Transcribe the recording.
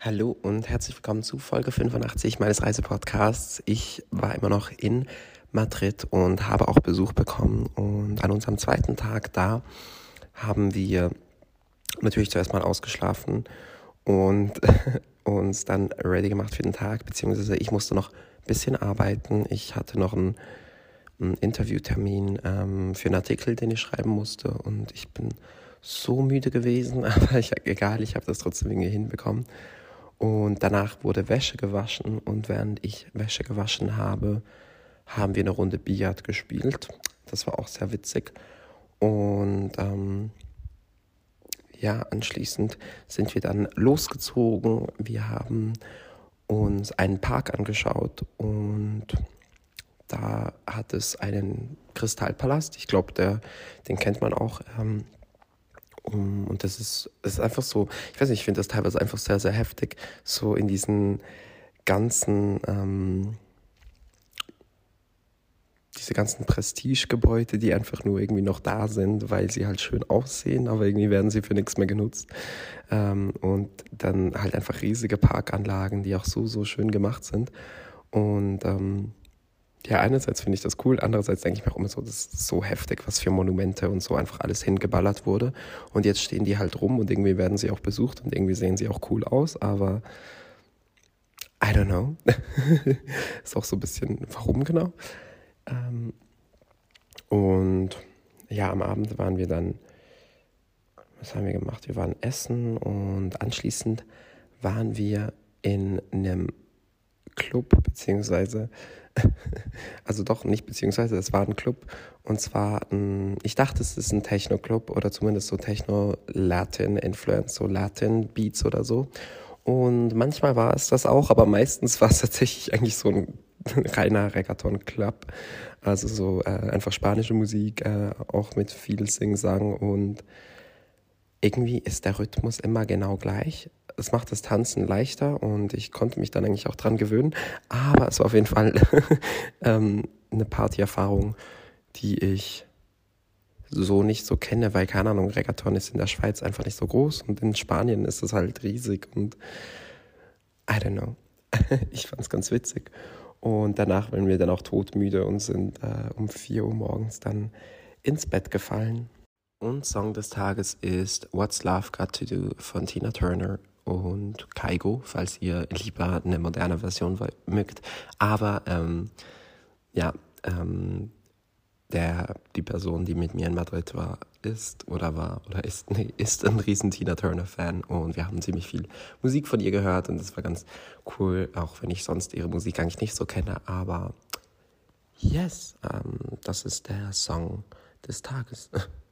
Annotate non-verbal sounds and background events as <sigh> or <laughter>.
Hallo und herzlich willkommen zu Folge 85 meines Reisepodcasts. Ich war immer noch in Madrid und habe auch Besuch bekommen. Und an unserem zweiten Tag da haben wir natürlich zuerst mal ausgeschlafen und <laughs> uns dann ready gemacht für den Tag, beziehungsweise ich musste noch ein bisschen arbeiten. Ich hatte noch einen, einen Interviewtermin ähm, für einen Artikel, den ich schreiben musste und ich bin so müde gewesen, <laughs> aber ich, egal, ich habe das trotzdem irgendwie hinbekommen. Und danach wurde Wäsche gewaschen und während ich Wäsche gewaschen habe, haben wir eine Runde Billard gespielt. Das war auch sehr witzig. Und ähm, ja, anschließend sind wir dann losgezogen. Wir haben uns einen Park angeschaut und da hat es einen Kristallpalast. Ich glaube, den kennt man auch. Ähm, und das ist, das ist einfach so, ich weiß nicht, ich finde das teilweise einfach sehr, sehr heftig, so in diesen ganzen, ähm, diese ganzen Prestigegebäude, die einfach nur irgendwie noch da sind, weil sie halt schön aussehen, aber irgendwie werden sie für nichts mehr genutzt. Ähm, und dann halt einfach riesige Parkanlagen, die auch so, so schön gemacht sind. Und ähm, ja, einerseits finde ich das cool, andererseits denke ich mir auch immer so, das ist so heftig, was für Monumente und so einfach alles hingeballert wurde. Und jetzt stehen die halt rum und irgendwie werden sie auch besucht und irgendwie sehen sie auch cool aus, aber I don't know. <laughs> ist auch so ein bisschen, warum genau? Ähm, und ja, am Abend waren wir dann, was haben wir gemacht? Wir waren essen und anschließend waren wir in einem Club, beziehungsweise <laughs> also doch nicht, beziehungsweise es war ein Club und zwar, ich dachte, es ist ein Techno-Club oder zumindest so Techno-Latin-Influence, so Latin-Beats oder so. Und manchmal war es das auch, aber meistens war es tatsächlich eigentlich so ein <laughs> reiner Reggaeton-Club. Also so äh, einfach spanische Musik, äh, auch mit viel Sing-Sang und irgendwie ist der Rhythmus immer genau gleich es macht das Tanzen leichter und ich konnte mich dann eigentlich auch dran gewöhnen. Aber es war auf jeden Fall <laughs> ähm, eine Partyerfahrung, die ich so nicht so kenne, weil keine Ahnung, Reggaeton ist in der Schweiz einfach nicht so groß und in Spanien ist es halt riesig und I don't know. <laughs> ich fand es ganz witzig. Und danach waren wir dann auch todmüde und sind äh, um 4 Uhr morgens dann ins Bett gefallen. Und Song des Tages ist What's Love Got to Do von Tina Turner und Kaigo, falls ihr lieber eine moderne Version mögt. Aber ähm, ja, ähm, der, die Person, die mit mir in Madrid war, ist oder war oder ist, <laughs> nee, ist ein riesen Tina Turner-Fan und wir haben ziemlich viel Musik von ihr gehört und das war ganz cool, auch wenn ich sonst ihre Musik eigentlich nicht so kenne. Aber yes, ähm, das ist der Song des Tages. <laughs>